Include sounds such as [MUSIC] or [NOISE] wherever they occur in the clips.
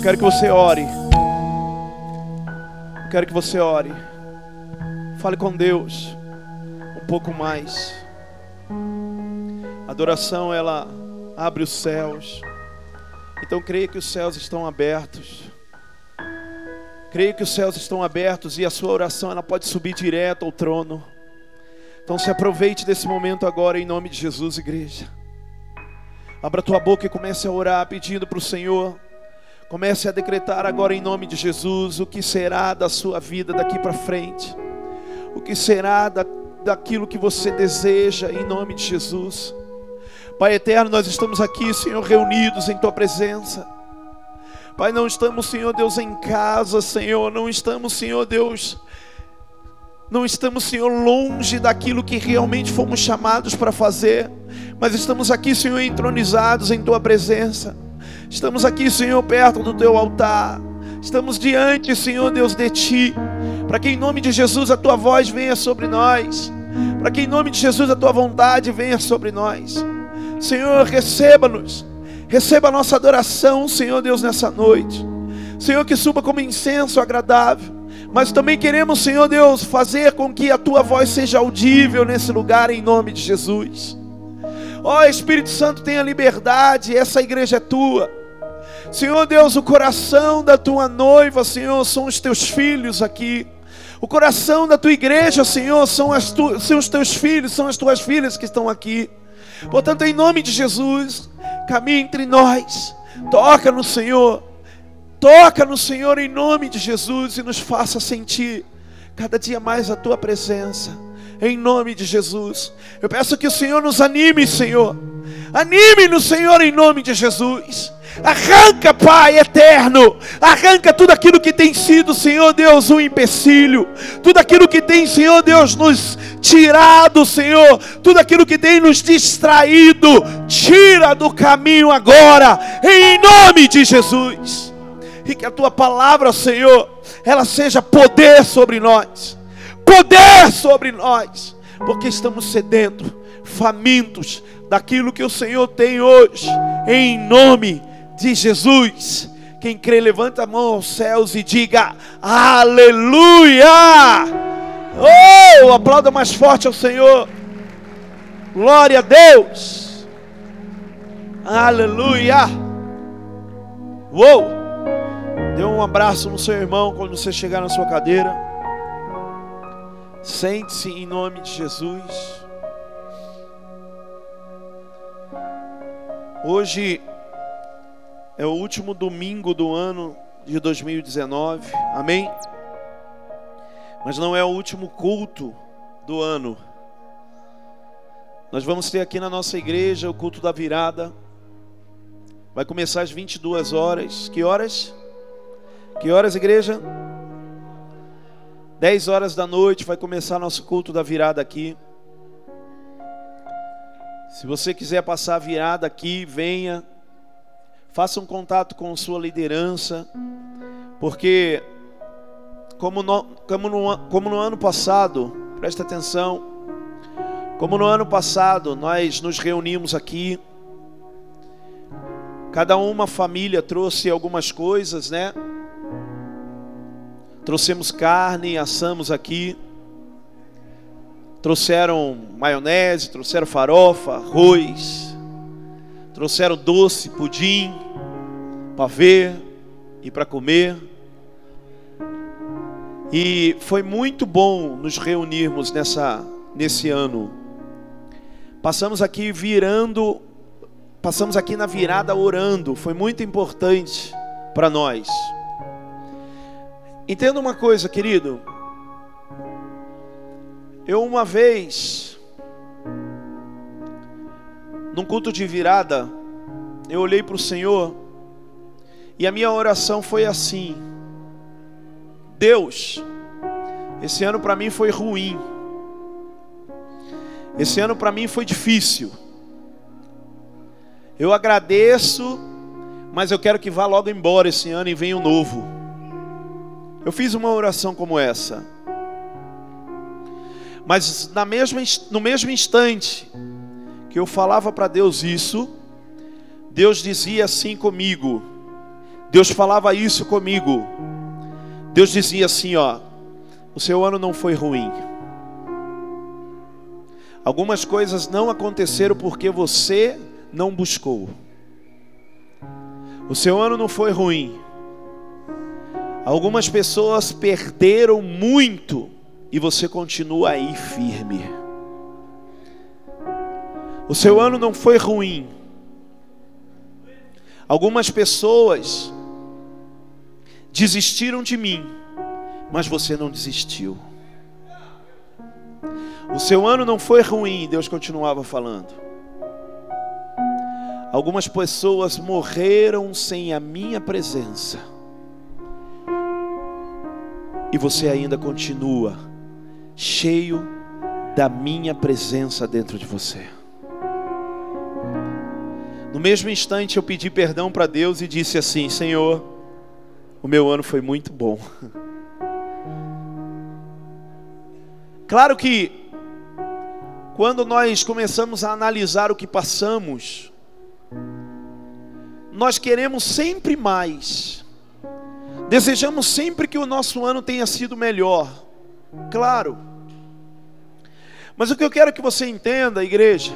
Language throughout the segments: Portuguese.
Eu quero que você ore. Eu quero que você ore. Fale com Deus um pouco mais. A adoração ela abre os céus. Então creia que os céus estão abertos. Creia que os céus estão abertos e a sua oração ela pode subir direto ao trono. Então se aproveite desse momento agora em nome de Jesus, igreja. Abra tua boca e comece a orar pedindo para o Senhor. Comece a decretar agora em nome de Jesus o que será da sua vida daqui para frente. O que será da, daquilo que você deseja em nome de Jesus. Pai eterno, nós estamos aqui, Senhor, reunidos em tua presença. Pai, não estamos, Senhor Deus, em casa, Senhor, não estamos, Senhor Deus, não estamos, Senhor, longe daquilo que realmente fomos chamados para fazer, mas estamos aqui, Senhor, entronizados em Tua presença. Estamos aqui, Senhor, perto do Teu altar. Estamos diante, Senhor Deus, de Ti. Para que em nome de Jesus a Tua voz venha sobre nós. Para que em nome de Jesus a Tua vontade venha sobre nós. Senhor, receba-nos. Receba a nossa adoração, Senhor Deus, nessa noite. Senhor, que suba como incenso agradável mas também queremos, Senhor Deus, fazer com que a tua voz seja audível nesse lugar em nome de Jesus. Ó oh, Espírito Santo, tenha liberdade, essa igreja é tua. Senhor Deus, o coração da tua noiva, Senhor, são os teus filhos aqui. O coração da tua igreja, Senhor, são, tu, são os teus filhos, são as tuas filhas que estão aqui. Portanto, em nome de Jesus, caminhe entre nós, toca no Senhor, Toca no Senhor em nome de Jesus e nos faça sentir cada dia mais a tua presença. Em nome de Jesus. Eu peço que o Senhor nos anime, Senhor. Anime no Senhor em nome de Jesus. Arranca, Pai eterno, arranca tudo aquilo que tem sido, Senhor Deus, um empecilho, tudo aquilo que tem, Senhor Deus, nos tirado, Senhor, tudo aquilo que tem nos distraído, tira do caminho agora, em nome de Jesus. E que a tua palavra, Senhor, ela seja poder sobre nós, poder sobre nós, porque estamos sedento, famintos daquilo que o Senhor tem hoje, em nome de Jesus. Quem crê, levanta a mão aos céus e diga: Aleluia! Oh, aplauda mais forte ao Senhor. Glória a Deus. Aleluia. Uou! Dê um abraço no seu irmão quando você chegar na sua cadeira. Sente-se em nome de Jesus. Hoje é o último domingo do ano de 2019. Amém? Mas não é o último culto do ano. Nós vamos ter aqui na nossa igreja o culto da virada. Vai começar às 22 horas. Que horas? Que horas, igreja? 10 horas da noite vai começar nosso culto da virada aqui. Se você quiser passar a virada aqui, venha. Faça um contato com sua liderança, porque como no, como no, como no ano passado, presta atenção, como no ano passado nós nos reunimos aqui, cada uma família trouxe algumas coisas, né? Trouxemos carne, assamos aqui. Trouxeram maionese, trouxeram farofa, arroz. Trouxeram doce, pudim, para ver e para comer. E foi muito bom nos reunirmos nessa nesse ano. Passamos aqui virando, passamos aqui na virada orando, foi muito importante para nós. Entenda uma coisa, querido. Eu uma vez, num culto de virada, eu olhei para o Senhor e a minha oração foi assim: Deus, esse ano para mim foi ruim, esse ano para mim foi difícil. Eu agradeço, mas eu quero que vá logo embora esse ano e venha um novo. Eu fiz uma oração como essa. Mas na mesma, no mesmo instante que eu falava para Deus isso, Deus dizia assim comigo: Deus falava isso comigo. Deus dizia assim, ó: O seu ano não foi ruim. Algumas coisas não aconteceram porque você não buscou. O seu ano não foi ruim. Algumas pessoas perderam muito e você continua aí firme. O seu ano não foi ruim. Algumas pessoas desistiram de mim, mas você não desistiu. O seu ano não foi ruim, Deus continuava falando. Algumas pessoas morreram sem a minha presença. E você ainda continua cheio da minha presença dentro de você. No mesmo instante eu pedi perdão para Deus e disse assim: Senhor, o meu ano foi muito bom. [LAUGHS] Claro que quando nós começamos a analisar o que passamos, nós queremos sempre mais, desejamos sempre que o nosso ano tenha sido melhor, claro, mas o que eu quero que você entenda, igreja,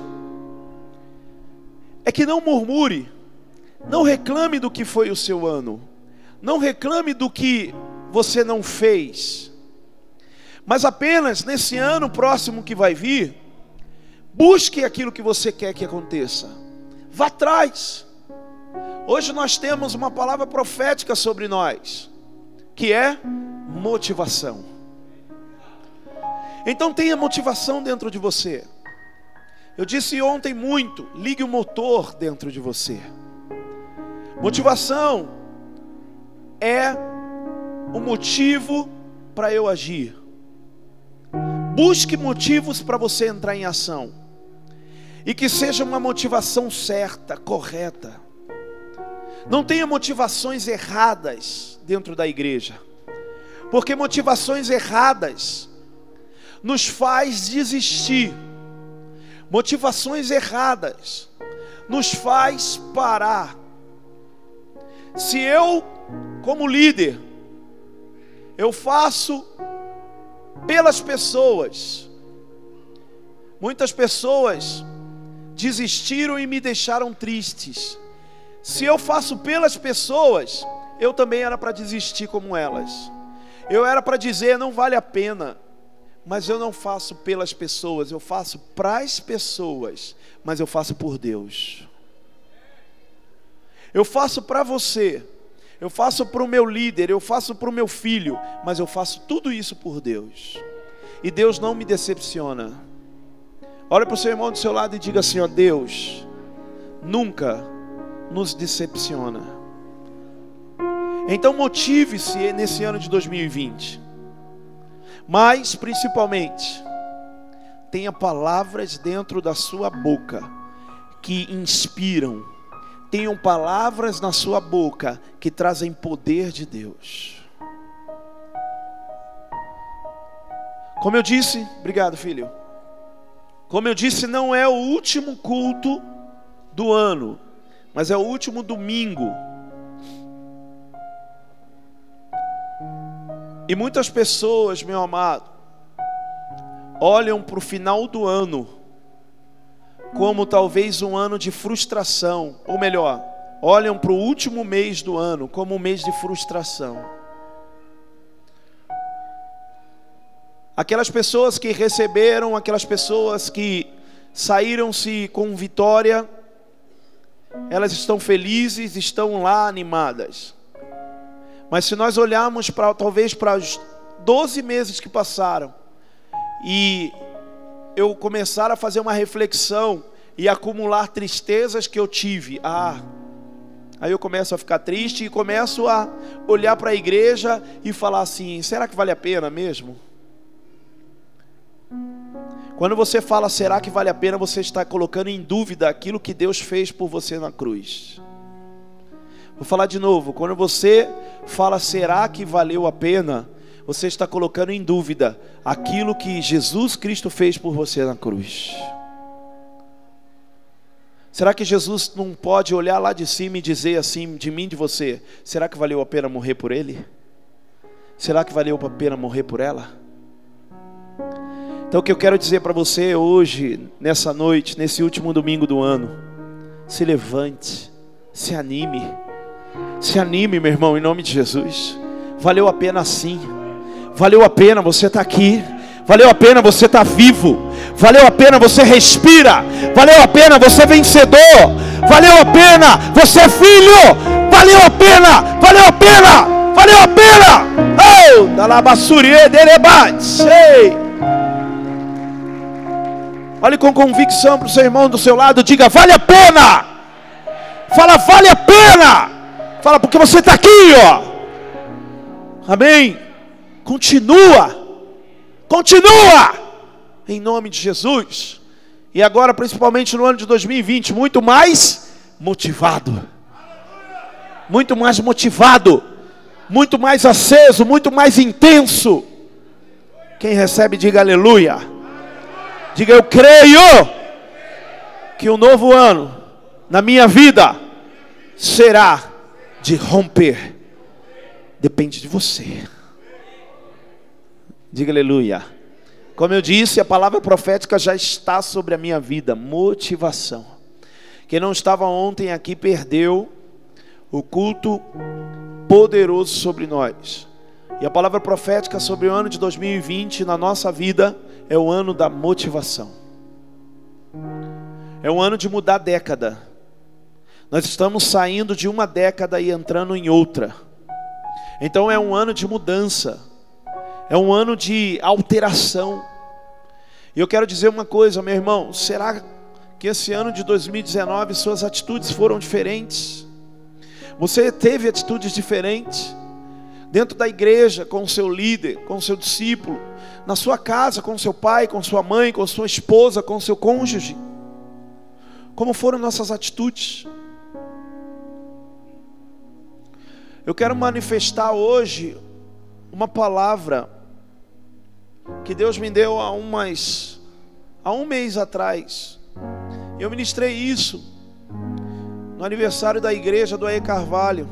é que não murmure, não reclame do que foi o seu ano, não reclame do que você não fez, mas apenas nesse ano próximo que vai vir, Busque aquilo que você quer que aconteça. Vá atrás. Hoje nós temos uma palavra profética sobre nós, que é motivação. Então tenha motivação dentro de você. Eu disse ontem muito, ligue o motor dentro de você. Motivação é o motivo para eu agir. Busque motivos para você entrar em ação e que seja uma motivação certa, correta. Não tenha motivações erradas dentro da igreja, porque motivações erradas nos faz desistir. Motivações erradas nos faz parar. Se eu, como líder, eu faço pelas pessoas, muitas pessoas desistiram e me deixaram tristes. Se eu faço pelas pessoas, eu também era para desistir como elas. Eu era para dizer, não vale a pena. Mas eu não faço pelas pessoas, eu faço para as pessoas, mas eu faço por Deus. Eu faço para você, eu faço para o meu líder, eu faço para o meu filho, mas eu faço tudo isso por Deus. E Deus não me decepciona. Olha para o seu irmão do seu lado e diga assim: ó, Deus nunca nos decepciona. Então motive-se nesse ano de 2020. Mas principalmente tenha palavras dentro da sua boca que inspiram. Tenham palavras na sua boca que trazem poder de Deus. Como eu disse, obrigado, filho. Como eu disse, não é o último culto do ano, mas é o último domingo. E muitas pessoas, meu amado, olham para o final do ano como talvez um ano de frustração, ou melhor, olham para o último mês do ano como um mês de frustração. Aquelas pessoas que receberam, aquelas pessoas que saíram-se com vitória, elas estão felizes, estão lá animadas. Mas se nós olharmos para talvez para os 12 meses que passaram e eu começar a fazer uma reflexão e acumular tristezas que eu tive, ah, aí eu começo a ficar triste e começo a olhar para a igreja e falar assim: será que vale a pena mesmo? Quando você fala, será que vale a pena, você está colocando em dúvida aquilo que Deus fez por você na cruz. Vou falar de novo. Quando você fala, será que valeu a pena, você está colocando em dúvida aquilo que Jesus Cristo fez por você na cruz. Será que Jesus não pode olhar lá de cima e dizer assim, de mim, de você: será que valeu a pena morrer por ele? Será que valeu a pena morrer por ela? Então, o que eu quero dizer para você hoje, nessa noite, nesse último domingo do ano, se levante, se anime, se anime, meu irmão, em nome de Jesus. Valeu a pena sim, valeu a pena você estar tá aqui, valeu a pena você estar tá vivo, valeu a pena você respira, valeu a pena você é vencedor, valeu a pena você é filho, valeu a pena, valeu a pena, valeu a pena. Oh, da labassurie derebate, sei. Olhe com convicção para o seu irmão do seu lado, diga: vale a pena. Fala, vale a pena. Fala, porque você está aqui, ó. Amém. Continua. Continua. Em nome de Jesus. E agora, principalmente no ano de 2020, muito mais motivado. Muito mais motivado. Muito mais aceso, muito mais intenso. Quem recebe, diga aleluia. Diga eu creio que o novo ano na minha vida será de romper. Depende de você. Diga aleluia. Como eu disse, a palavra profética já está sobre a minha vida. Motivação. Quem não estava ontem aqui perdeu o culto poderoso sobre nós. E a palavra profética sobre o ano de 2020 na nossa vida é o ano da motivação. É o ano de mudar década. Nós estamos saindo de uma década e entrando em outra. Então é um ano de mudança. É um ano de alteração. E eu quero dizer uma coisa, meu irmão: será que esse ano de 2019 suas atitudes foram diferentes? Você teve atitudes diferentes? Dentro da igreja, com o seu líder, com o seu discípulo, na sua casa, com seu pai, com sua mãe, com sua esposa, com seu cônjuge. Como foram nossas atitudes? Eu quero manifestar hoje uma palavra que Deus me deu há umas há um mês atrás. Eu ministrei isso no aniversário da igreja do Aê Carvalho.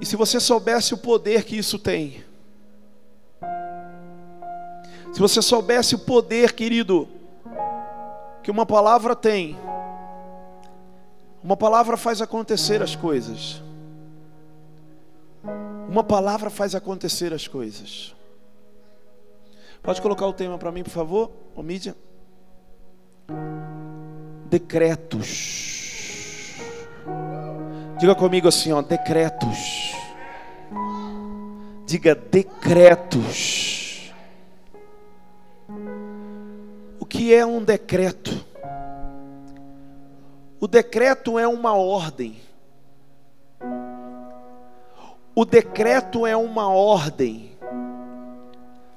E se você soubesse o poder que isso tem, se você soubesse o poder, querido, que uma palavra tem, uma palavra faz acontecer as coisas. Uma palavra faz acontecer as coisas. Pode colocar o tema para mim, por favor, ô mídia? Decretos. Diga comigo assim, ó, decretos. Diga decretos. O que é um decreto? O decreto é uma ordem. O decreto é uma ordem.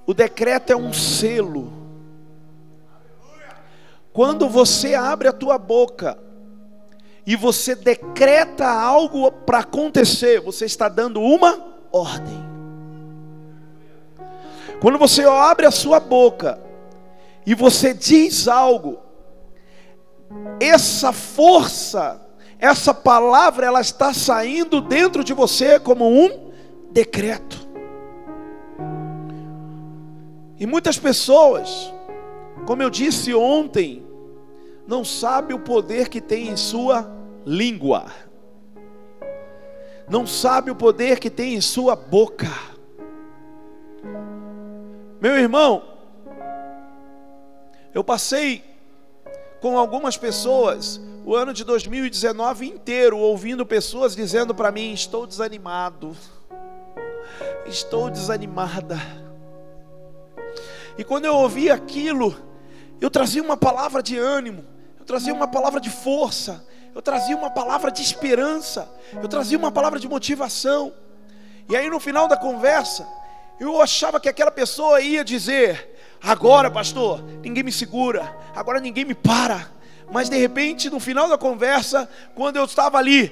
O decreto é um selo. Quando você abre a tua boca e você decreta algo para acontecer, você está dando uma ordem. Quando você abre a sua boca e você diz algo, essa força essa palavra ela está saindo dentro de você como um decreto. E muitas pessoas, como eu disse ontem, não sabe o poder que tem em sua língua. Não sabe o poder que tem em sua boca. Meu irmão, eu passei com algumas pessoas o ano de 2019 inteiro ouvindo pessoas dizendo para mim: estou desanimado, estou desanimada. E quando eu ouvi aquilo, eu trazia uma palavra de ânimo, eu trazia uma palavra de força, eu trazia uma palavra de esperança, eu trazia uma palavra de motivação. E aí no final da conversa, eu achava que aquela pessoa ia dizer: Agora, pastor, ninguém me segura, agora ninguém me para. Mas de repente, no final da conversa, quando eu estava ali,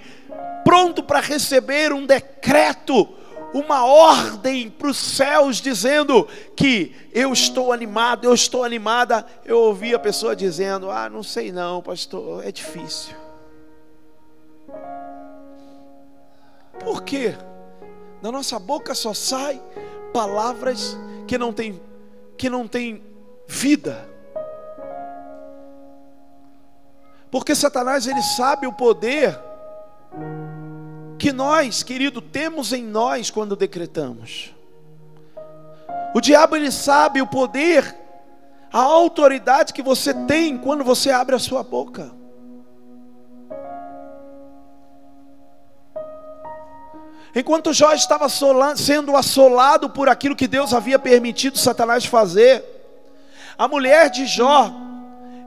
pronto para receber um decreto, uma ordem para os céus dizendo que eu estou animado, eu estou animada. Eu ouvi a pessoa dizendo: Ah, não sei não, pastor, é difícil. Por quê? Da nossa boca só sai palavras que não tem que não tem vida. Porque Satanás ele sabe o poder que nós, querido, temos em nós quando decretamos. O diabo ele sabe o poder, a autoridade que você tem quando você abre a sua boca. Enquanto Jó estava sendo assolado por aquilo que Deus havia permitido Satanás fazer, a mulher de Jó,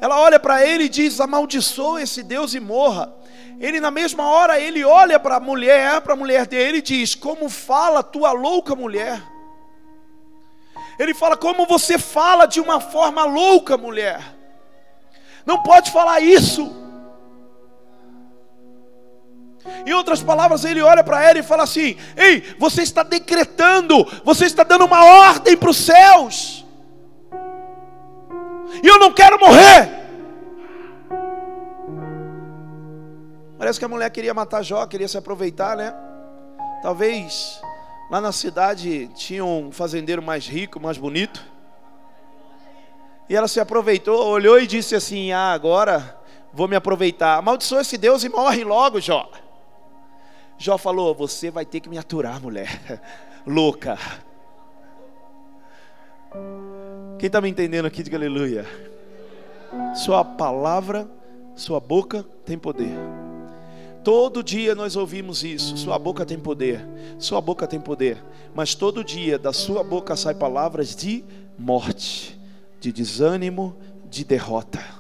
ela olha para ele e diz: amaldiçoa esse Deus e morra. Ele na mesma hora ele olha para a mulher, para a mulher dele e diz: "Como fala tua louca mulher?" Ele fala: "Como você fala de uma forma louca, mulher? Não pode falar isso." Em outras palavras, ele olha para ela e fala assim: Ei, você está decretando, você está dando uma ordem para os céus, e eu não quero morrer. Parece que a mulher queria matar Jó, queria se aproveitar, né? Talvez lá na cidade tinha um fazendeiro mais rico, mais bonito. E ela se aproveitou, olhou e disse assim: Ah, agora vou me aproveitar. Amaldiçoa esse Deus e morre logo, Jó. Jó falou: Você vai ter que me aturar, mulher. [LAUGHS] Louca. Quem está me entendendo aqui, diga aleluia. Sua palavra, sua boca tem poder. Todo dia nós ouvimos isso. Sua boca tem poder. Sua boca tem poder. Mas todo dia da sua boca sai palavras de morte, de desânimo, de derrota.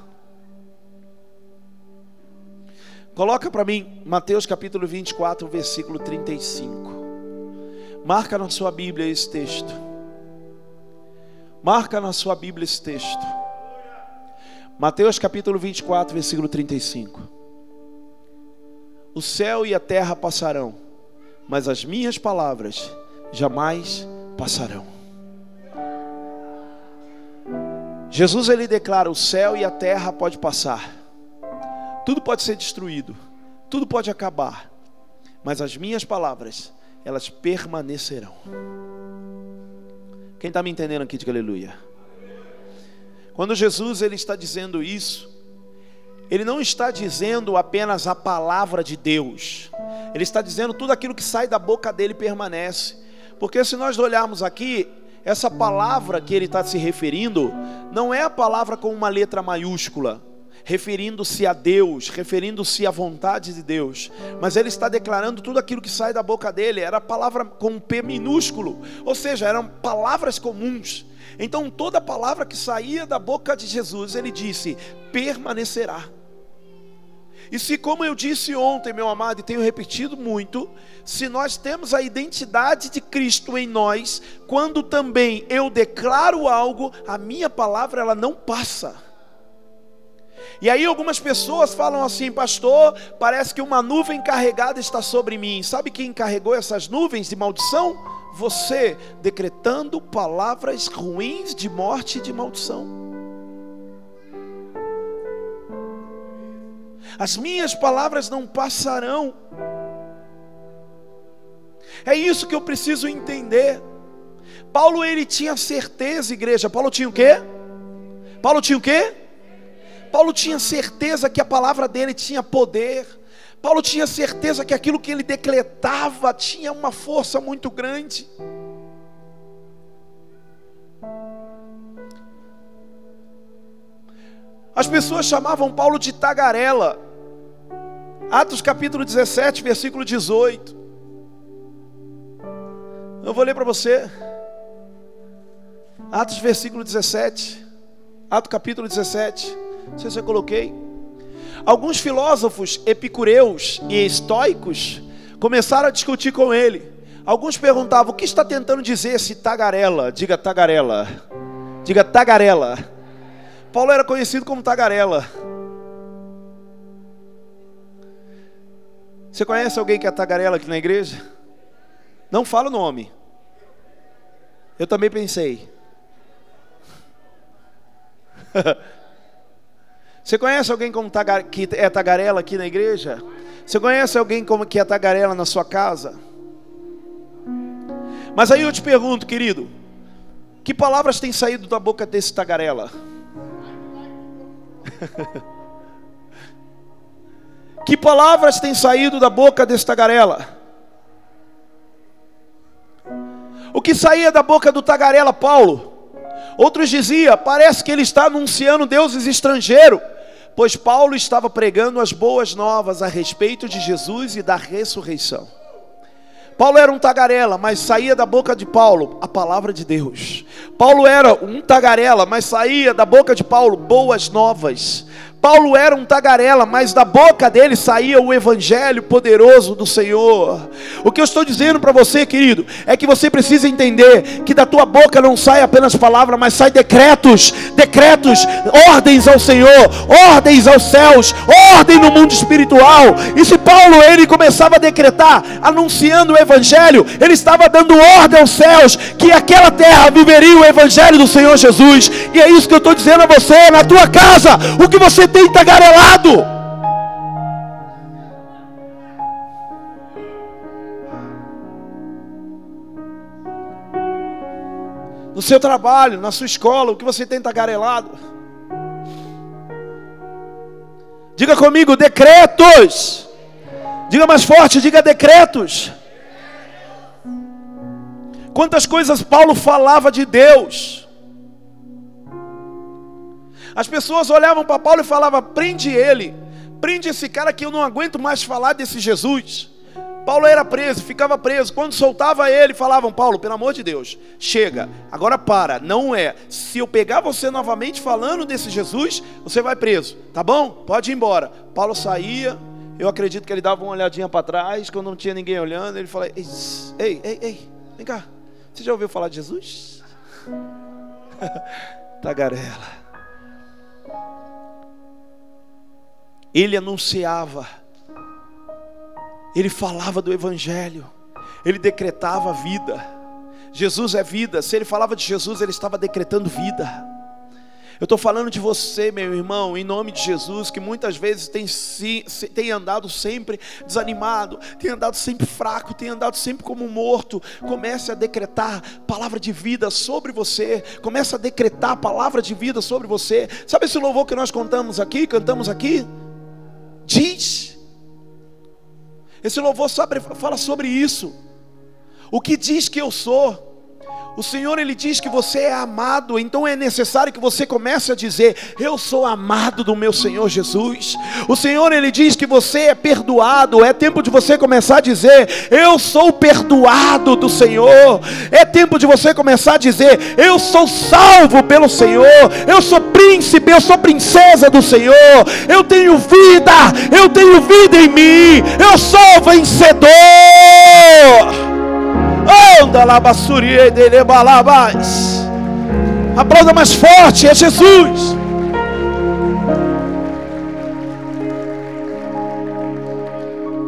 Coloca para mim Mateus capítulo 24, versículo 35. Marca na sua Bíblia esse texto. Marca na sua Bíblia esse texto. Mateus capítulo 24, versículo 35. O céu e a terra passarão, mas as minhas palavras jamais passarão. Jesus ele declara: o céu e a terra pode passar, tudo pode ser destruído, tudo pode acabar, mas as minhas palavras elas permanecerão. Quem está me entendendo aqui, diga aleluia. Quando Jesus ele está dizendo isso, ele não está dizendo apenas a palavra de Deus, ele está dizendo tudo aquilo que sai da boca dele permanece. Porque se nós olharmos aqui, essa palavra que ele está se referindo, não é a palavra com uma letra maiúscula, referindo-se a Deus, referindo-se à vontade de Deus, mas ele está declarando tudo aquilo que sai da boca dele, era palavra com um P minúsculo, ou seja, eram palavras comuns. Então toda palavra que saía da boca de Jesus, ele disse: permanecerá. E se, como eu disse ontem, meu amado, e tenho repetido muito, se nós temos a identidade de Cristo em nós, quando também eu declaro algo, a minha palavra ela não passa. E aí algumas pessoas falam assim, pastor, parece que uma nuvem carregada está sobre mim. Sabe quem carregou essas nuvens de maldição? Você, decretando palavras ruins de morte e de maldição. as minhas palavras não passarão. É isso que eu preciso entender. Paulo ele tinha certeza, igreja. Paulo tinha o quê? Paulo tinha o quê? Paulo tinha certeza que a palavra dele tinha poder. Paulo tinha certeza que aquilo que ele decretava tinha uma força muito grande. As pessoas chamavam Paulo de tagarela. Atos capítulo 17, versículo 18. Eu vou ler para você. Atos versículo 17. Atos capítulo 17. Não sei se eu coloquei. Alguns filósofos epicureus e estoicos começaram a discutir com ele. Alguns perguntavam: o que está tentando dizer esse tagarela? Diga tagarela. Diga tagarela. Paulo era conhecido como tagarela. Você conhece alguém que é tagarela aqui na igreja? Não fala o nome. Eu também pensei. [LAUGHS] Você conhece alguém como que é tagarela aqui na igreja? Você conhece alguém como que é tagarela na sua casa? Mas aí eu te pergunto, querido, que palavras têm saído da boca desse tagarela? [LAUGHS] que palavras têm saído da boca desse tagarela? O que saía da boca do tagarela Paulo? Outros diziam, parece que ele está anunciando deuses estrangeiros, pois Paulo estava pregando as boas novas a respeito de Jesus e da ressurreição. Paulo era um tagarela, mas saía da boca de Paulo a palavra de Deus. Paulo era um tagarela, mas saía da boca de Paulo boas novas. Paulo era um tagarela, mas da boca dele saía o evangelho poderoso do Senhor. O que eu estou dizendo para você, querido, é que você precisa entender que da tua boca não sai apenas palavra, mas sai decretos, decretos, ordens ao Senhor, ordens aos céus, ordem no mundo espiritual. E se Paulo ele começava a decretar, anunciando o evangelho, ele estava dando ordem aos céus que aquela terra viveria o evangelho do Senhor Jesus. E é isso que eu estou dizendo a você, na tua casa, o que você tem tagarelado. No seu trabalho, na sua escola, o que você tem tagarelado? Diga comigo, decretos. Diga mais forte, diga decretos. Quantas coisas Paulo falava de Deus. As pessoas olhavam para Paulo e falavam: prende ele, prende esse cara que eu não aguento mais falar desse Jesus. Paulo era preso, ficava preso. Quando soltava ele, falavam: Paulo, pelo amor de Deus, chega, agora para. Não é. Se eu pegar você novamente falando desse Jesus, você vai preso, tá bom? Pode ir embora. Paulo saía, eu acredito que ele dava uma olhadinha para trás, quando não tinha ninguém olhando, ele falava: Ei, ei, ei, ei vem cá, você já ouviu falar de Jesus? [LAUGHS] Tagarela. Ele anunciava, ele falava do Evangelho, ele decretava a vida. Jesus é vida, se ele falava de Jesus, ele estava decretando vida. Eu estou falando de você, meu irmão, em nome de Jesus, que muitas vezes tem, tem andado sempre desanimado, tem andado sempre fraco, tem andado sempre como morto. Comece a decretar palavra de vida sobre você. Comece a decretar palavra de vida sobre você. Sabe esse louvor que nós contamos aqui, cantamos aqui? Diz. Esse louvor sobre, fala sobre isso. O que diz que eu sou? O Senhor ele diz que você é amado, então é necessário que você comece a dizer: Eu sou amado do meu Senhor Jesus. O Senhor ele diz que você é perdoado, é tempo de você começar a dizer: Eu sou perdoado do Senhor. É tempo de você começar a dizer: Eu sou salvo pelo Senhor. Eu sou príncipe, eu sou princesa do Senhor. Eu tenho vida, eu tenho vida em mim. Eu sou vencedor. Anda lá, bassurie dele balabás. Aplauda mais forte, é Jesus.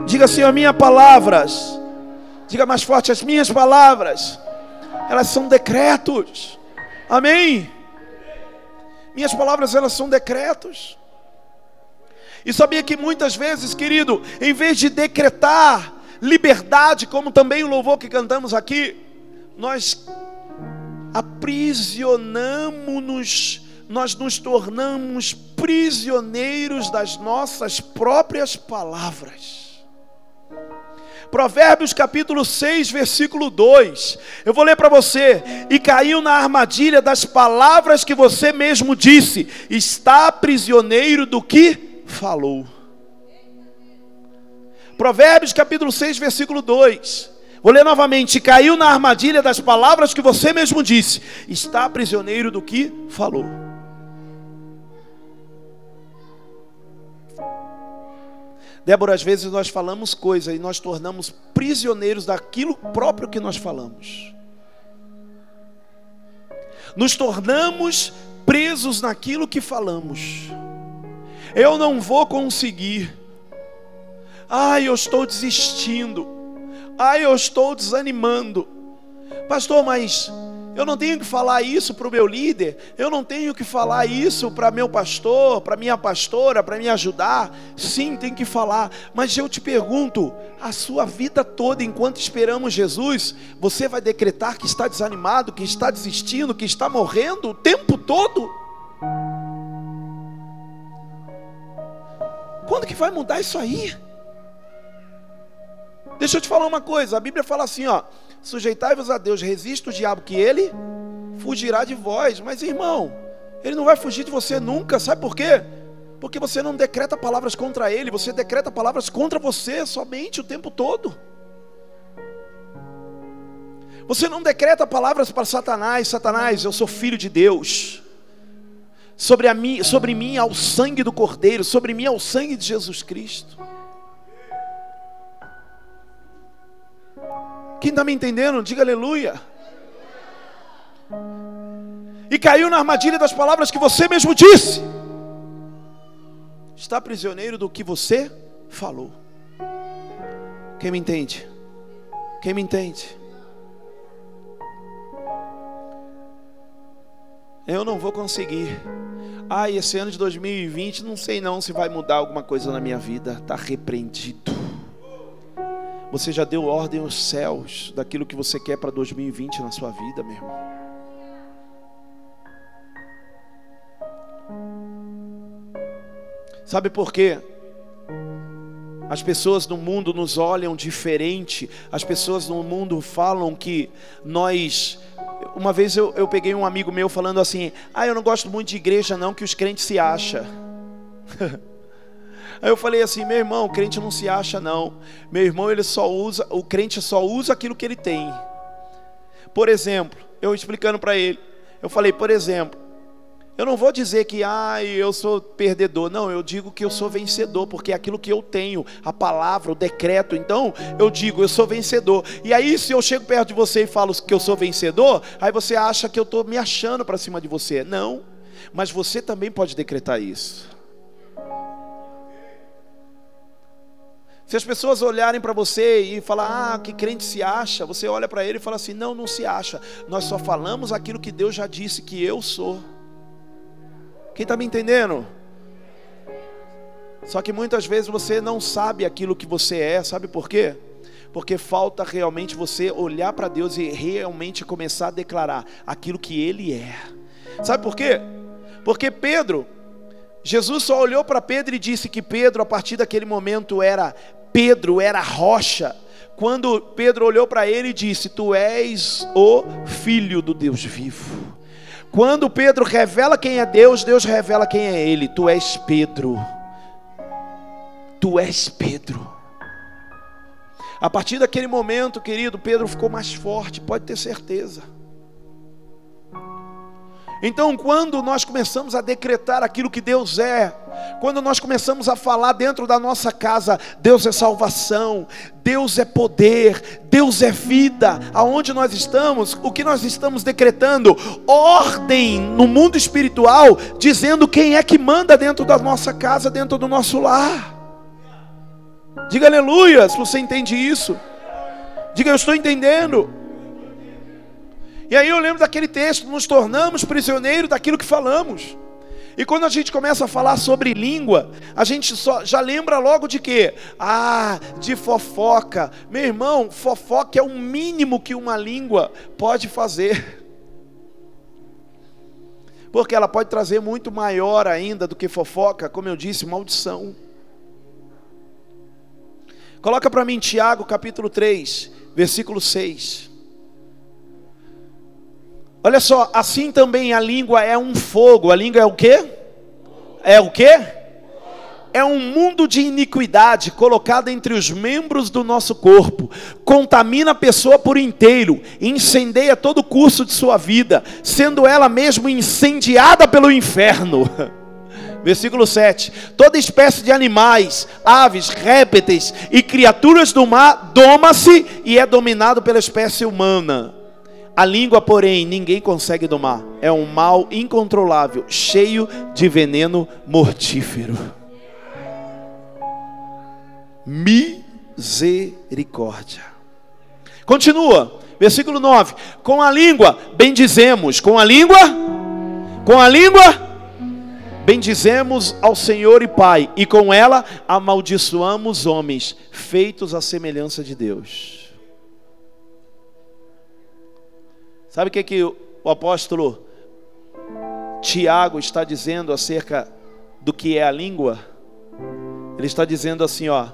Diga as minhas palavras. Diga mais forte, as minhas palavras. Elas são decretos. Amém. Minhas palavras, elas são decretos. E sabia que muitas vezes, querido, em vez de decretar, liberdade, como também o louvor que cantamos aqui, nós aprisionamos-nos, nós nos tornamos prisioneiros das nossas próprias palavras. Provérbios capítulo 6, versículo 2. Eu vou ler para você. E caiu na armadilha das palavras que você mesmo disse. Está prisioneiro do que falou. Provérbios capítulo 6, versículo 2. Vou ler novamente. Caiu na armadilha das palavras que você mesmo disse. Está prisioneiro do que falou. Débora, às vezes nós falamos coisas e nós tornamos prisioneiros daquilo próprio que nós falamos. Nos tornamos presos naquilo que falamos. Eu não vou conseguir. Ai, eu estou desistindo. Ai, eu estou desanimando. Pastor, mas eu não tenho que falar isso para o meu líder, eu não tenho que falar isso para meu pastor, para minha pastora, para me ajudar. Sim, tem que falar, mas eu te pergunto: a sua vida toda, enquanto esperamos Jesus, você vai decretar que está desanimado, que está desistindo, que está morrendo o tempo todo? Quando que vai mudar isso aí? Deixa eu te falar uma coisa, a Bíblia fala assim, ó: Sujeitai-vos a Deus, resista o diabo que ele fugirá de vós. Mas irmão, ele não vai fugir de você nunca, sabe por quê? Porque você não decreta palavras contra ele, você decreta palavras contra você somente o tempo todo. Você não decreta palavras para Satanás, Satanás, eu sou filho de Deus. Sobre, a mim, sobre mim ao sangue do Cordeiro, sobre mim ao sangue de Jesus Cristo. Quem está me entendendo, diga aleluia. E caiu na armadilha das palavras que você mesmo disse. Está prisioneiro do que você falou. Quem me entende? Quem me entende? Eu não vou conseguir. Ah, esse ano de 2020, não sei não se vai mudar alguma coisa na minha vida. Está repreendido. Você já deu ordem aos céus daquilo que você quer para 2020 na sua vida, meu irmão. Sabe por quê? As pessoas no mundo nos olham diferente, as pessoas no mundo falam que nós. Uma vez eu, eu peguei um amigo meu falando assim: Ah, eu não gosto muito de igreja, não, que os crentes se acham. [LAUGHS] Aí eu falei assim, meu irmão, o crente não se acha não. Meu irmão, ele só usa, o crente só usa aquilo que ele tem. Por exemplo, eu explicando para ele, eu falei, por exemplo, eu não vou dizer que ah, eu sou perdedor, não, eu digo que eu sou vencedor, porque é aquilo que eu tenho, a palavra, o decreto. Então, eu digo, eu sou vencedor. E aí, se eu chego perto de você e falo que eu sou vencedor, aí você acha que eu estou me achando para cima de você. Não, mas você também pode decretar isso. Se as pessoas olharem para você e falar, ah, que crente se acha, você olha para ele e fala assim: não, não se acha. Nós só falamos aquilo que Deus já disse que eu sou. Quem está me entendendo? Só que muitas vezes você não sabe aquilo que você é, sabe por quê? Porque falta realmente você olhar para Deus e realmente começar a declarar aquilo que Ele é. Sabe por quê? Porque Pedro, Jesus só olhou para Pedro e disse que Pedro, a partir daquele momento, era Pedro era rocha. Quando Pedro olhou para ele e disse: Tu és o filho do Deus vivo. Quando Pedro revela quem é Deus, Deus revela quem é ele. Tu és Pedro. Tu és Pedro. A partir daquele momento, querido, Pedro ficou mais forte, pode ter certeza. Então, quando nós começamos a decretar aquilo que Deus é, quando nós começamos a falar dentro da nossa casa, Deus é salvação, Deus é poder, Deus é vida, aonde nós estamos, o que nós estamos decretando? Ordem no mundo espiritual, dizendo quem é que manda dentro da nossa casa, dentro do nosso lar. Diga aleluia, se você entende isso. Diga eu estou entendendo. E aí eu lembro daquele texto, nos tornamos prisioneiros daquilo que falamos. E quando a gente começa a falar sobre língua, a gente só, já lembra logo de quê? Ah, de fofoca. Meu irmão, fofoca é o mínimo que uma língua pode fazer. Porque ela pode trazer muito maior ainda do que fofoca, como eu disse, maldição. Coloca para mim Tiago capítulo 3, versículo 6. Olha só, assim também a língua é um fogo. A língua é o quê? É o quê? É um mundo de iniquidade colocado entre os membros do nosso corpo, contamina a pessoa por inteiro, incendeia todo o curso de sua vida, sendo ela mesmo incendiada pelo inferno. [LAUGHS] Versículo 7: Toda espécie de animais, aves, répteis e criaturas do mar doma-se e é dominado pela espécie humana. A língua, porém, ninguém consegue domar. É um mal incontrolável, cheio de veneno mortífero. Misericórdia. Continua, versículo 9: Com a língua bendizemos, com a língua, com a língua bendizemos ao Senhor e Pai, e com ela amaldiçoamos homens, feitos à semelhança de Deus. Sabe o que, que o apóstolo Tiago está dizendo acerca do que é a língua? Ele está dizendo assim, ó,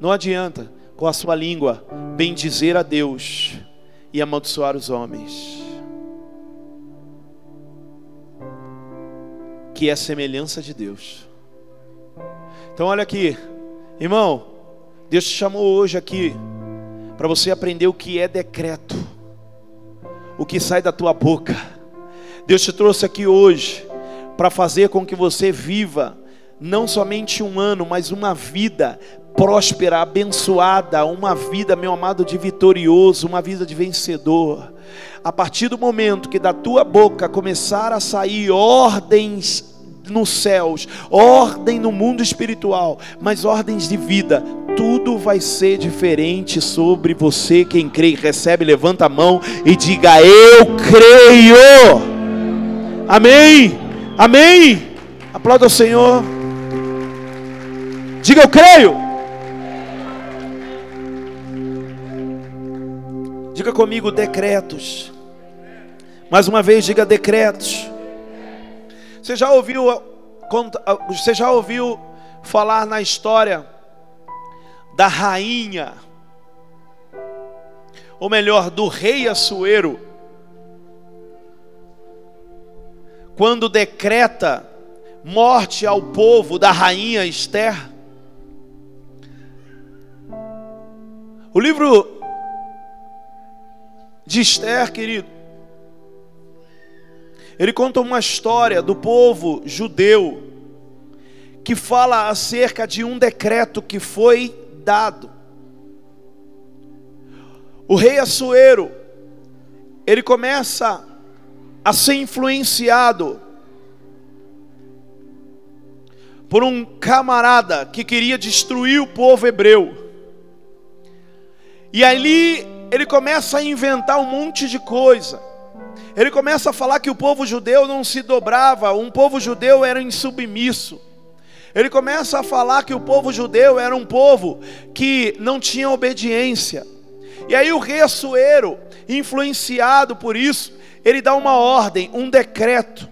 não adianta com a sua língua bendizer a Deus e amaldiçoar os homens. Que é semelhança de Deus. Então olha aqui, irmão, Deus te chamou hoje aqui para você aprender o que é decreto, o que sai da tua boca. Deus te trouxe aqui hoje para fazer com que você viva não somente um ano, mas uma vida próspera, abençoada, uma vida, meu amado, de vitorioso, uma vida de vencedor. A partir do momento que da tua boca começar a sair ordens nos céus, ordem no mundo espiritual, mas ordens de vida, tudo vai ser diferente sobre você. Quem crê recebe, levanta a mão e diga: Eu creio. Amém. Amém. Aplauda o Senhor. Diga eu creio. Diga comigo decretos. Mais uma vez, diga decretos. Você já ouviu, você já ouviu falar na história da rainha, ou melhor, do rei Assuero, quando decreta morte ao povo da rainha Esther? O livro de Esther, querido, ele conta uma história do povo judeu que fala acerca de um decreto que foi dado. O rei Assuero, ele começa a ser influenciado por um camarada que queria destruir o povo hebreu. E ali ele começa a inventar um monte de coisa. Ele começa a falar que o povo judeu não se dobrava, um povo judeu era insubmisso. Ele começa a falar que o povo judeu era um povo que não tinha obediência. E aí o rei Assuero, influenciado por isso, ele dá uma ordem, um decreto.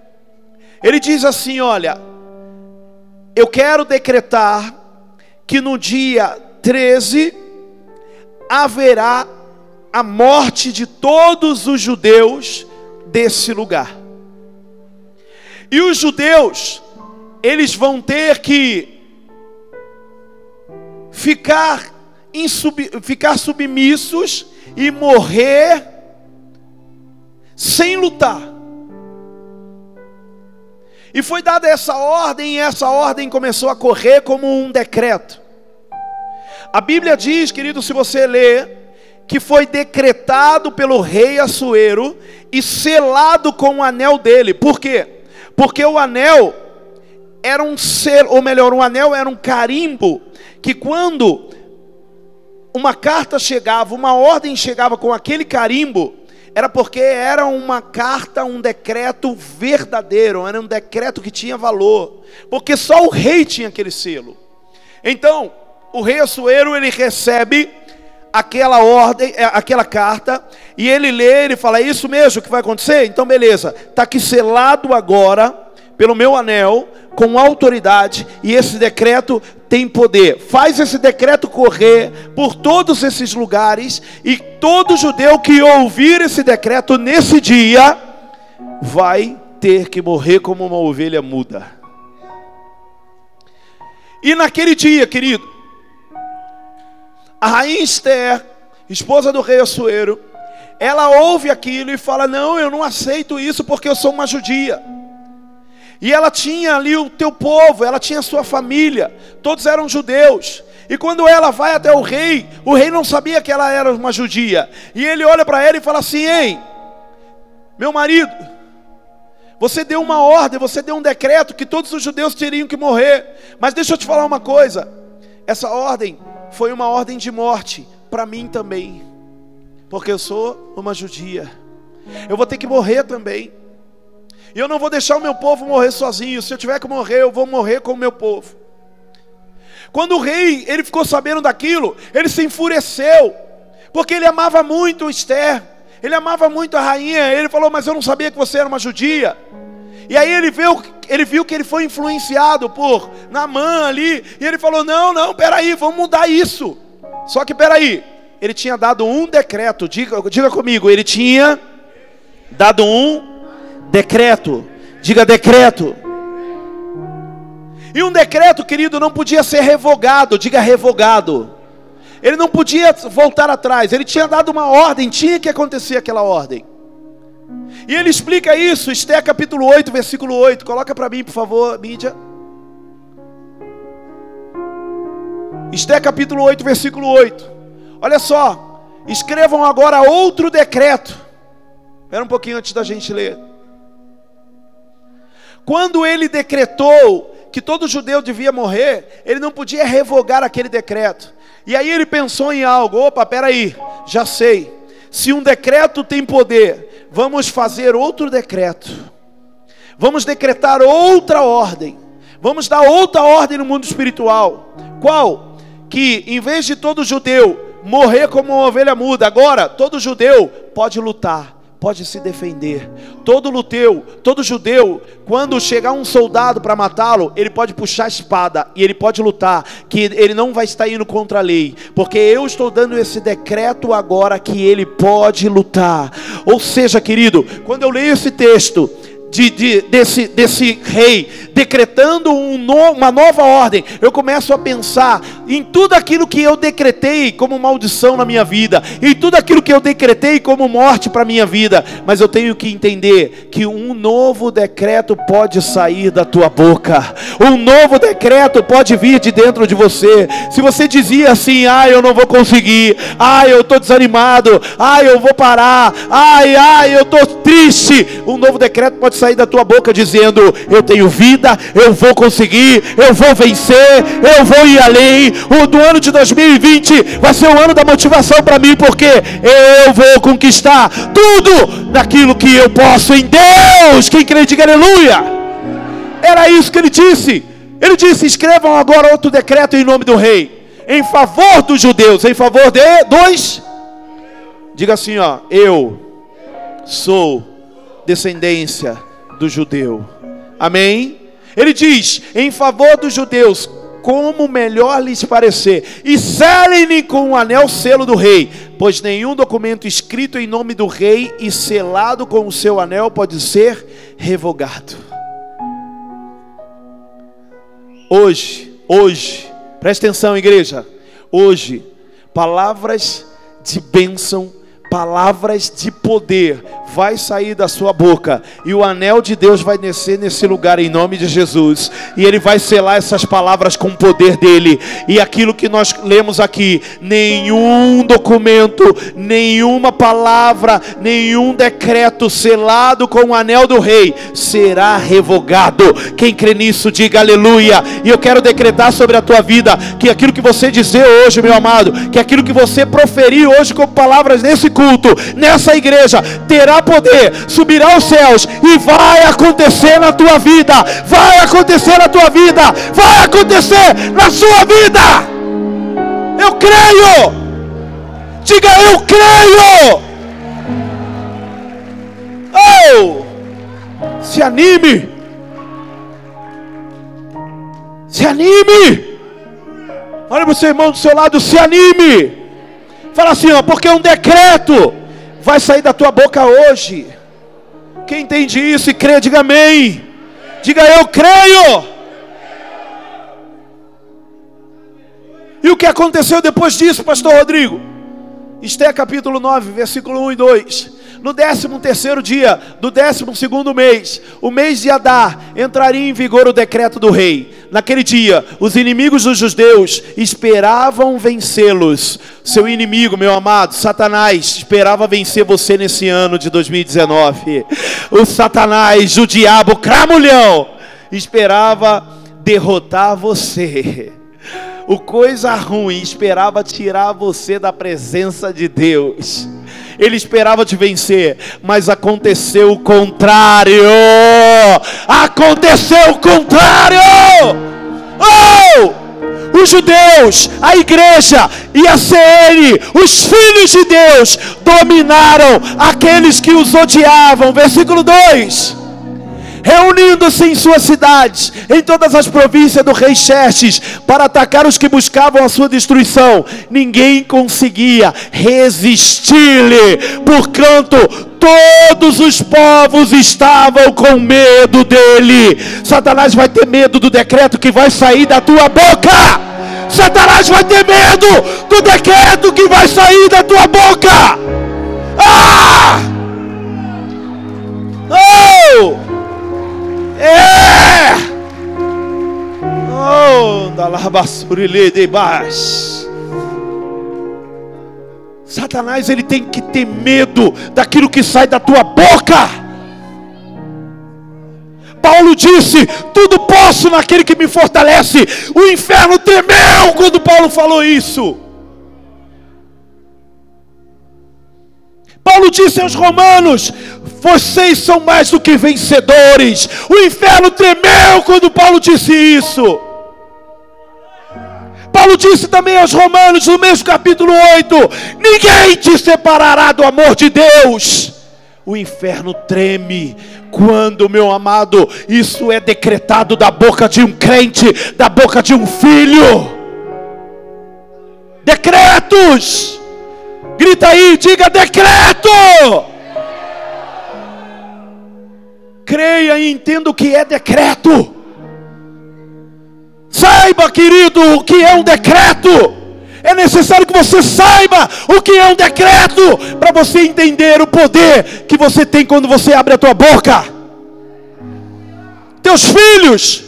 Ele diz assim: Olha, eu quero decretar que no dia 13 haverá a morte de todos os judeus desse lugar. E os judeus, eles vão ter que ficar, sub, ficar submissos e morrer sem lutar. E foi dada essa ordem, e essa ordem começou a correr como um decreto. A Bíblia diz, querido, se você ler, que foi decretado pelo rei Assuero e selado com o anel dele. Por quê? Porque o anel era um selo, ou melhor, um anel era um carimbo que quando uma carta chegava, uma ordem chegava com aquele carimbo, era porque era uma carta, um decreto verdadeiro, era um decreto que tinha valor, porque só o rei tinha aquele selo. Então, o rei Assuero ele recebe aquela ordem, é, aquela carta, e ele lê, ele fala: é isso mesmo que vai acontecer? Então, beleza, está aqui selado agora, pelo meu anel, com autoridade, e esse decreto tem poder. Faz esse decreto correr por todos esses lugares, e todo judeu que ouvir esse decreto nesse dia, vai ter que morrer como uma ovelha muda. E naquele dia, querido, a rainha Esther, esposa do rei Assuero, ela ouve aquilo e fala: Não, eu não aceito isso porque eu sou uma judia. E ela tinha ali o teu povo, ela tinha a sua família, todos eram judeus. E quando ela vai até o rei, o rei não sabia que ela era uma judia. E ele olha para ela e fala assim: Ei, meu marido, você deu uma ordem, você deu um decreto que todos os judeus teriam que morrer. Mas deixa eu te falar uma coisa: essa ordem foi uma ordem de morte para mim também. porque eu sou uma judia. Eu vou ter que morrer também. E eu não vou deixar o meu povo morrer sozinho. Se eu tiver que morrer, eu vou morrer com o meu povo. Quando o rei, ele ficou sabendo daquilo, ele se enfureceu, porque ele amava muito Esther. Ele amava muito a rainha. Ele falou: "Mas eu não sabia que você era uma judia". E aí ele viu, ele viu que ele foi influenciado por Namã ali, e ele falou: "Não, não, peraí, vamos mudar isso". Só que peraí, ele tinha dado um decreto, diga, diga comigo, ele tinha dado um decreto, diga decreto. E um decreto, querido, não podia ser revogado, diga revogado. Ele não podia voltar atrás, ele tinha dado uma ordem, tinha que acontecer aquela ordem. E ele explica isso, Esté capítulo 8, versículo 8. Coloca para mim, por favor, mídia. Esté capítulo 8, versículo 8. Olha só, escrevam agora outro decreto. Espera um pouquinho antes da gente ler. Quando ele decretou que todo judeu devia morrer, ele não podia revogar aquele decreto. E aí ele pensou em algo: opa, peraí, já sei. Se um decreto tem poder, vamos fazer outro decreto. Vamos decretar outra ordem. Vamos dar outra ordem no mundo espiritual. Qual? Que em vez de todo judeu morrer como uma ovelha muda, agora todo judeu pode lutar pode se defender. Todo luteu, todo judeu, quando chegar um soldado para matá-lo, ele pode puxar a espada e ele pode lutar, que ele não vai estar indo contra a lei, porque eu estou dando esse decreto agora que ele pode lutar. Ou seja, querido, quando eu leio esse texto, de, de, desse, desse rei, decretando um no, uma nova ordem, eu começo a pensar em tudo aquilo que eu decretei como maldição na minha vida, em tudo aquilo que eu decretei como morte para a minha vida, mas eu tenho que entender que um novo decreto pode sair da tua boca, um novo decreto pode vir de dentro de você. Se você dizia assim, ah, eu não vou conseguir, ah, eu estou desanimado, ah, eu vou parar, ai, ai, eu estou triste, um novo decreto pode sair da tua boca dizendo: Eu tenho vida, eu vou conseguir, eu vou vencer, eu vou ir além. O do ano de 2020 vai ser o ano da motivação para mim, porque eu vou conquistar tudo naquilo que eu posso em Deus. Quem crê, diga aleluia. Era isso que ele disse. Ele disse: Escrevam agora outro decreto em nome do rei, em favor dos judeus, em favor de dois. Diga assim, ó, eu sou descendência do judeu. Amém? Ele diz: em favor dos judeus, como melhor lhes parecer, e selem-lhe com o anel selo do rei, pois nenhum documento escrito em nome do rei e selado com o seu anel pode ser revogado. Hoje, hoje, presta atenção, igreja. Hoje, palavras de bênção palavras de poder vai sair da sua boca e o anel de Deus vai descer nesse lugar em nome de Jesus e ele vai selar essas palavras com o poder dele e aquilo que nós lemos aqui nenhum documento nenhuma palavra nenhum decreto selado com o anel do rei será revogado. Quem crê nisso diga aleluia. E eu quero decretar sobre a tua vida que aquilo que você dizer hoje meu amado que aquilo que você proferir hoje como palavras nesse culto, nessa igreja, terá poder, subirá aos céus e vai acontecer na tua vida. Vai acontecer na tua vida. Vai acontecer na sua vida. Eu creio. Diga eu creio. Oh! Se anime. Se anime. Olha para o seu irmão do seu lado, se anime. Fala assim, ó, porque um decreto vai sair da tua boca hoje. Quem entende isso e crê, diga amém. Diga eu creio. E o que aconteceu depois disso, pastor Rodrigo? Esté capítulo 9, versículo 1 e 2. No décimo terceiro dia do décimo segundo mês, o mês de Adar, entraria em vigor o decreto do rei. Naquele dia, os inimigos dos judeus esperavam vencê-los. Seu inimigo, meu amado, Satanás, esperava vencer você nesse ano de 2019. O Satanás, o diabo, cramulhão, esperava derrotar você. O coisa ruim esperava tirar você da presença de Deus. Ele esperava te vencer, mas aconteceu o contrário. Aconteceu o contrário. Oh! os judeus, a igreja e a CN, os filhos de Deus, dominaram aqueles que os odiavam. Versículo 2 reunindo-se em suas cidades, em todas as províncias do rei Xerxes, para atacar os que buscavam a sua destruição. Ninguém conseguia resistir-lhe, porquanto todos os povos estavam com medo dele. Satanás vai ter medo do decreto que vai sair da tua boca. Satanás vai ter medo do decreto que vai sair da tua boca. Ah! Oh! É! Oh, da labassurile de baixo. Satanás ele tem que ter medo daquilo que sai da tua boca. Paulo disse: Tudo posso naquele que me fortalece. O inferno temeu quando Paulo falou isso. Paulo disse aos Romanos: vocês são mais do que vencedores. O inferno tremeu quando Paulo disse isso. Paulo disse também aos Romanos, no mesmo capítulo 8: Ninguém te separará do amor de Deus. O inferno treme quando, meu amado, isso é decretado da boca de um crente, da boca de um filho. Decretos. Grita aí, diga decreto. Creia e entenda o que é decreto. Saiba, querido, o que é um decreto. É necessário que você saiba o que é um decreto para você entender o poder que você tem quando você abre a tua boca. Teus filhos.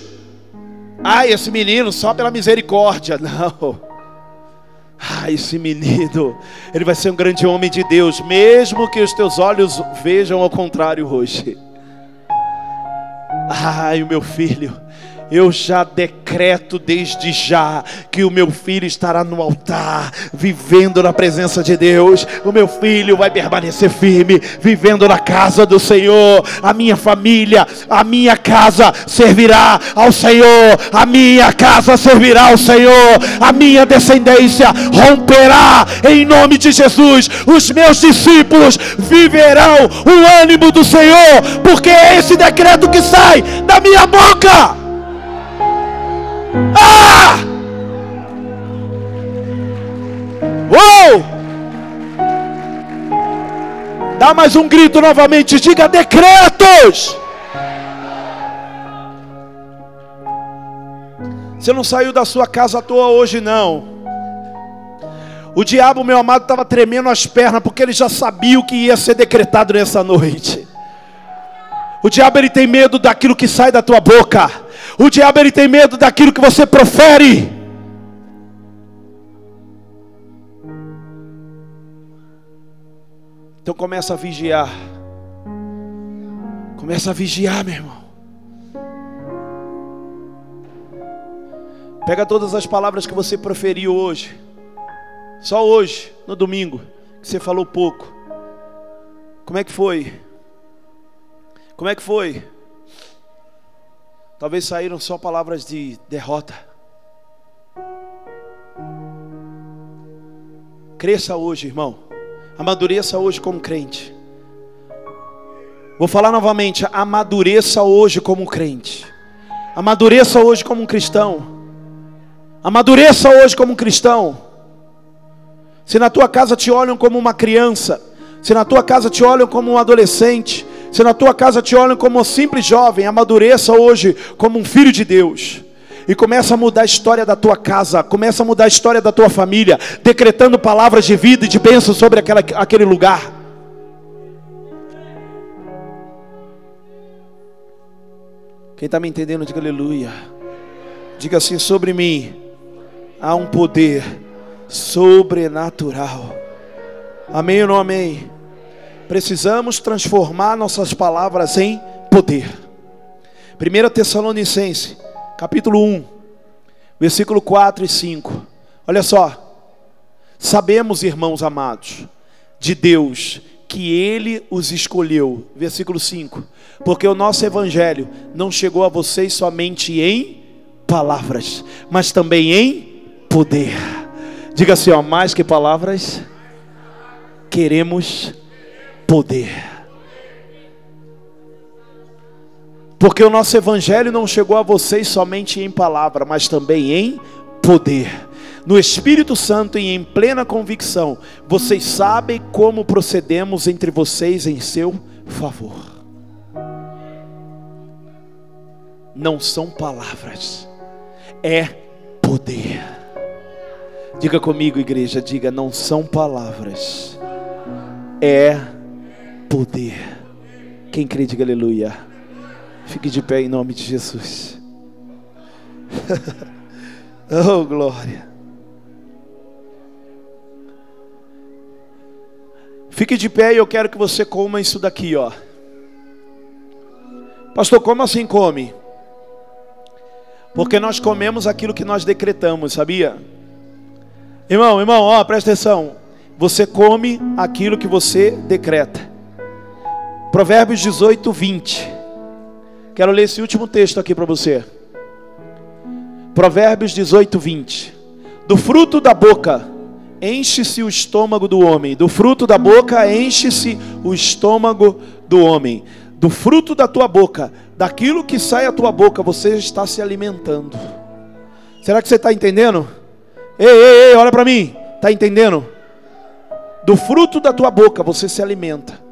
Ah, esse menino só pela misericórdia. [LAUGHS] Não. Ah, esse menino, ele vai ser um grande homem de Deus, mesmo que os teus olhos vejam ao contrário hoje. Ai, o meu filho, eu já decreto desde já que o meu filho estará no altar, vivendo na presença de Deus. O meu filho vai permanecer firme, vivendo na casa do Senhor. A minha família, a minha casa servirá ao Senhor. A minha casa servirá ao Senhor. A minha descendência romperá em nome de Jesus. Os meus discípulos viverão o ânimo do Senhor, porque é esse decreto que sai da minha boca. Ah! Uou! Dá mais um grito novamente, diga decretos. Você não saiu da sua casa à toa hoje, não. O diabo, meu amado, estava tremendo as pernas, porque ele já sabia o que ia ser decretado nessa noite. O diabo ele tem medo daquilo que sai da tua boca. O diabo ele tem medo daquilo que você profere. Então começa a vigiar. Começa a vigiar, meu irmão. Pega todas as palavras que você proferiu hoje. Só hoje, no domingo, que você falou pouco. Como é que foi? Como é que foi? Talvez saíram só palavras de derrota. Cresça hoje, irmão. Amadureça hoje como crente. Vou falar novamente, amadureça hoje como crente. Amadureça hoje como um cristão. Amadureça hoje como um cristão. Se na tua casa te olham como uma criança, se na tua casa te olham como um adolescente, se na tua casa te olham como um simples jovem, amadureça hoje como um filho de Deus. E começa a mudar a história da tua casa, começa a mudar a história da tua família, decretando palavras de vida e de bênção sobre aquela, aquele lugar. Quem está me entendendo, diga aleluia. Diga assim: sobre mim há um poder sobrenatural. Amém ou não amém? Precisamos transformar nossas palavras em poder. 1 Tessalonicense, capítulo 1, versículo 4 e 5. Olha só. Sabemos, irmãos amados, de Deus que ele os escolheu. Versículo 5. Porque o nosso evangelho não chegou a vocês somente em palavras, mas também em poder. Diga assim, ó, mais que palavras, queremos poder. Porque o nosso evangelho não chegou a vocês somente em palavra, mas também em poder no Espírito Santo e em plena convicção, vocês sabem como procedemos entre vocês em seu favor. Não são palavras, é poder. Diga comigo, igreja, diga: não são palavras, é poder. Quem crê, diga aleluia. Fique de pé em nome de Jesus. [LAUGHS] oh, glória. Fique de pé e eu quero que você coma isso daqui, ó. Pastor, como assim come? Porque nós comemos aquilo que nós decretamos, sabia? Irmão, irmão, ó, presta atenção. Você come aquilo que você decreta. Provérbios 18, 20. Quero ler esse último texto aqui para você. Provérbios 18, 20. Do fruto da boca enche-se o estômago do homem, do fruto da boca enche-se o estômago do homem, do fruto da tua boca, daquilo que sai da tua boca, você está se alimentando. Será que você está entendendo? Ei, ei, ei, olha para mim, está entendendo? Do fruto da tua boca você se alimenta.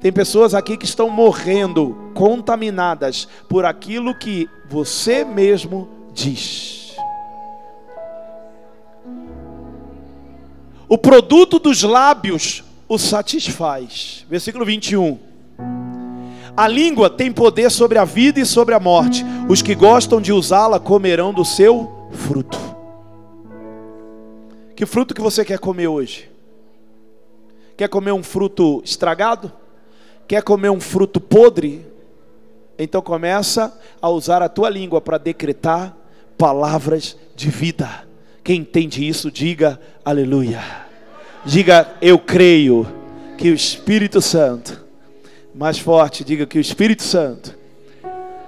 Tem pessoas aqui que estão morrendo, contaminadas por aquilo que você mesmo diz. O produto dos lábios o satisfaz. Versículo 21. A língua tem poder sobre a vida e sobre a morte. Os que gostam de usá-la comerão do seu fruto. Que fruto que você quer comer hoje? Quer comer um fruto estragado? Quer comer um fruto podre? Então começa a usar a tua língua para decretar palavras de vida. Quem entende isso, diga aleluia. Diga, eu creio que o Espírito Santo, mais forte, diga que o Espírito Santo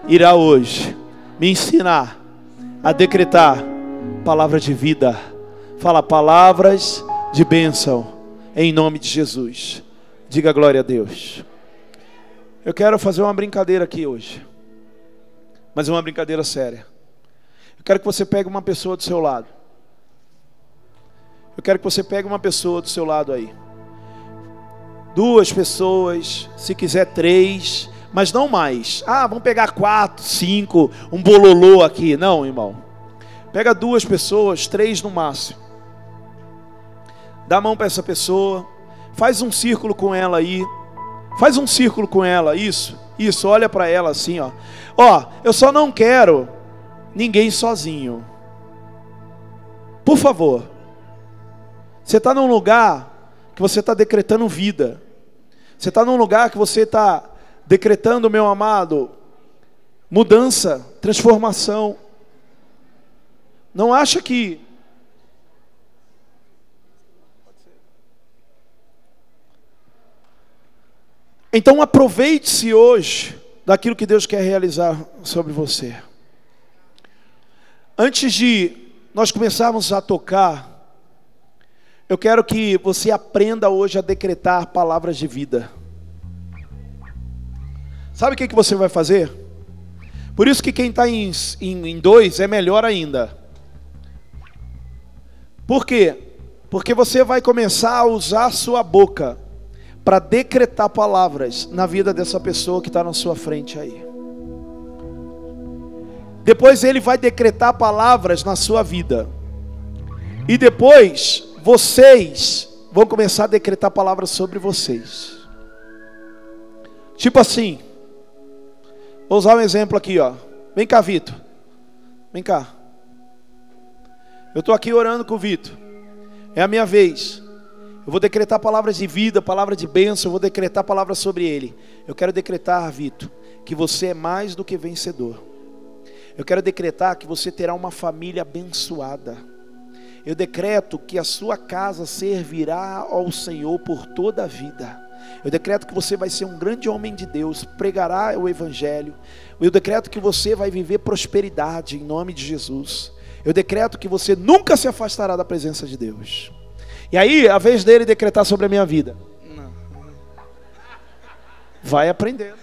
irá hoje me ensinar a decretar palavras de vida. Fala palavras de bênção em nome de Jesus. Diga glória a Deus. Eu quero fazer uma brincadeira aqui hoje, mas é uma brincadeira séria. Eu quero que você pegue uma pessoa do seu lado. Eu quero que você pegue uma pessoa do seu lado aí. Duas pessoas, se quiser três, mas não mais. Ah, vamos pegar quatro, cinco, um bololô aqui. Não, irmão. Pega duas pessoas, três no máximo. Dá a mão para essa pessoa. Faz um círculo com ela aí. Faz um círculo com ela, isso. Isso, olha para ela assim, ó. Ó, eu só não quero ninguém sozinho. Por favor. Você está num lugar que você está decretando vida. Você está num lugar que você está decretando, meu amado, mudança, transformação. Não acha que Então aproveite-se hoje daquilo que Deus quer realizar sobre você. Antes de nós começarmos a tocar eu quero que você aprenda hoje a decretar palavras de vida. Sabe o que, que você vai fazer? Por isso que quem está em, em, em dois é melhor ainda. Por quê? Porque você vai começar a usar sua boca para decretar palavras na vida dessa pessoa que está na sua frente aí. Depois ele vai decretar palavras na sua vida. E depois vocês vão começar a decretar palavras sobre vocês. Tipo assim, vou usar um exemplo aqui, ó. Vem cá, Vitor. Vem cá. Eu estou aqui orando com o Vitor. É a minha vez. Eu vou decretar palavras de vida, palavras de bênção, eu vou decretar palavras sobre ele. Eu quero decretar, Vitor, que você é mais do que vencedor. Eu quero decretar que você terá uma família abençoada. Eu decreto que a sua casa servirá ao Senhor por toda a vida. Eu decreto que você vai ser um grande homem de Deus, pregará o Evangelho. Eu decreto que você vai viver prosperidade em nome de Jesus. Eu decreto que você nunca se afastará da presença de Deus. E aí, a vez dele decretar sobre a minha vida. Não. Vai aprendendo.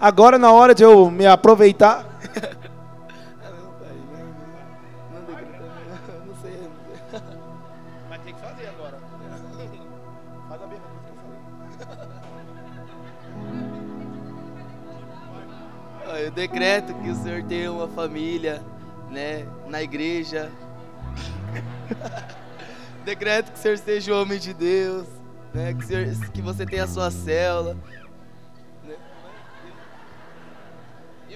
Agora, na hora de eu me aproveitar. Mas tem que fazer agora. Faz a pergunta que eu falei. Eu decreto que o Senhor tenha uma família, né, na igreja. Decreto que o Senhor seja o homem de Deus, né, que, Senhor, que você tenha a sua célula.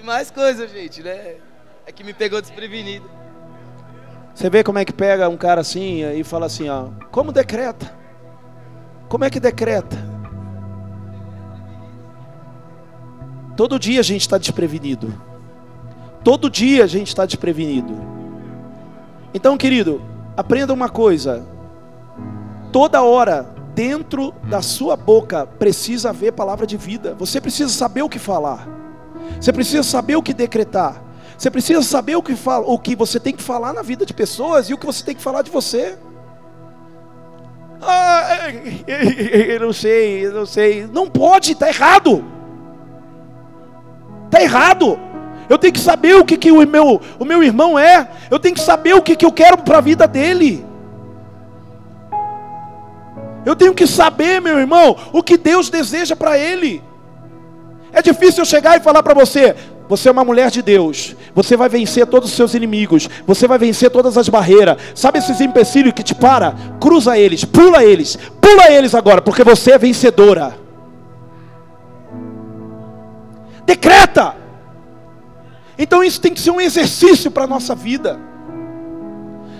mais coisas, gente, né? É que me pegou desprevenido. Você vê como é que pega um cara assim e fala assim, ó, como decreta? Como é que decreta? Todo dia a gente está desprevenido. Todo dia a gente está desprevenido. Então, querido, aprenda uma coisa. Toda hora, dentro da sua boca, precisa haver palavra de vida. Você precisa saber o que falar. Você precisa saber o que decretar. Você precisa saber o que, fala, o que você tem que falar na vida de pessoas e o que você tem que falar de você. Ah, eu não sei, eu não sei. Não pode, está errado. Está errado. Eu tenho que saber o que, que o, meu, o meu irmão é. Eu tenho que saber o que, que eu quero para a vida dele. Eu tenho que saber, meu irmão, o que Deus deseja para ele. É difícil eu chegar e falar para você: você é uma mulher de Deus, você vai vencer todos os seus inimigos, você vai vencer todas as barreiras. Sabe esses empecilhos que te para? Cruza eles, pula eles, pula eles agora, porque você é vencedora. Decreta. Então isso tem que ser um exercício para a nossa vida.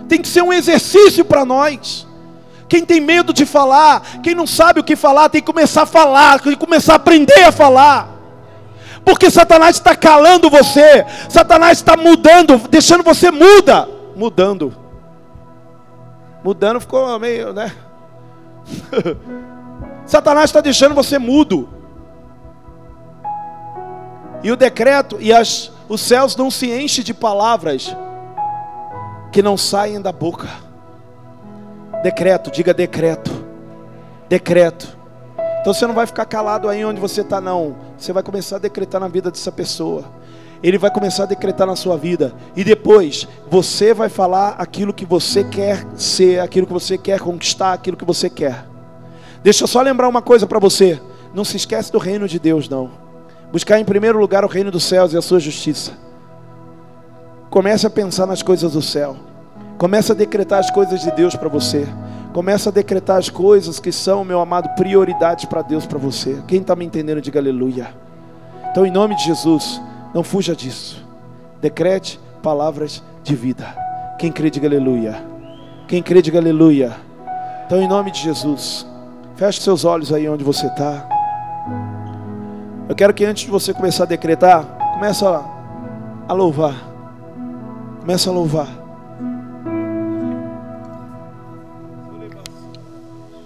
Tem que ser um exercício para nós. Quem tem medo de falar, quem não sabe o que falar, tem que começar a falar, tem que começar a aprender a falar. Porque Satanás está calando você, Satanás está mudando, deixando você muda, mudando. Mudando ficou meio, né? [LAUGHS] Satanás está deixando você mudo. E o decreto e as, os céus não se enchem de palavras que não saem da boca. Decreto, diga decreto. Decreto. Então você não vai ficar calado aí onde você está, não. Você vai começar a decretar na vida dessa pessoa. Ele vai começar a decretar na sua vida. E depois, você vai falar aquilo que você quer ser, aquilo que você quer conquistar, aquilo que você quer. Deixa eu só lembrar uma coisa para você. Não se esquece do reino de Deus, não. Buscar em primeiro lugar o reino dos céus e a sua justiça. Comece a pensar nas coisas do céu. Comece a decretar as coisas de Deus para você. Começa a decretar as coisas que são, meu amado, prioridades para Deus, para você. Quem está me entendendo, diga aleluia. Então, em nome de Jesus, não fuja disso. Decrete palavras de vida. Quem crê, diga aleluia. Quem crê, diga aleluia. Então, em nome de Jesus, feche seus olhos aí onde você está. Eu quero que antes de você começar a decretar, comece a, louvar. Comece a louvar.